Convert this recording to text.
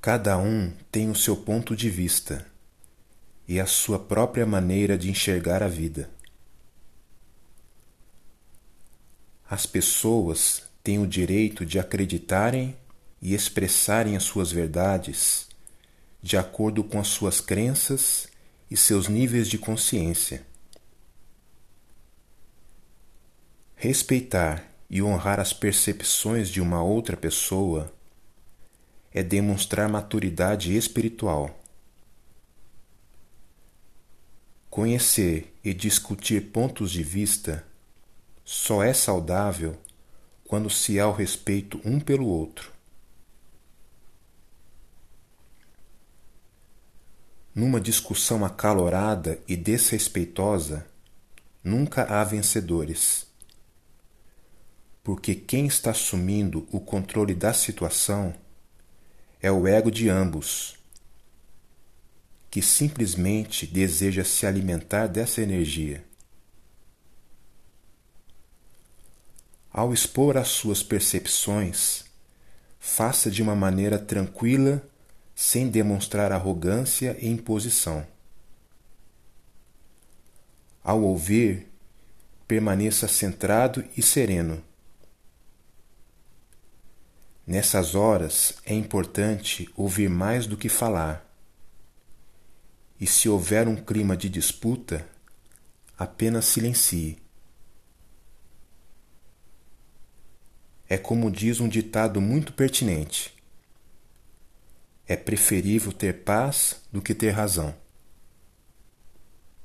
Cada um tem o seu ponto de vista e a sua própria maneira de enxergar a vida. As pessoas têm o direito de acreditarem e expressarem as suas verdades de acordo com as suas crenças e seus níveis de consciência. Respeitar e honrar as percepções de uma outra pessoa é demonstrar maturidade espiritual. Conhecer e discutir pontos de vista só é saudável quando se há o respeito um pelo outro. Numa discussão acalorada e desrespeitosa, nunca há vencedores. Porque quem está assumindo o controle da situação é o ego de ambos, que simplesmente deseja se alimentar dessa energia. Ao expor as suas percepções, faça de uma maneira tranquila, sem demonstrar arrogância e imposição. Ao ouvir, permaneça centrado e sereno Nessas horas é importante ouvir mais do que falar. E se houver um clima de disputa, apenas silencie. É como diz um ditado muito pertinente: é preferível ter paz do que ter razão.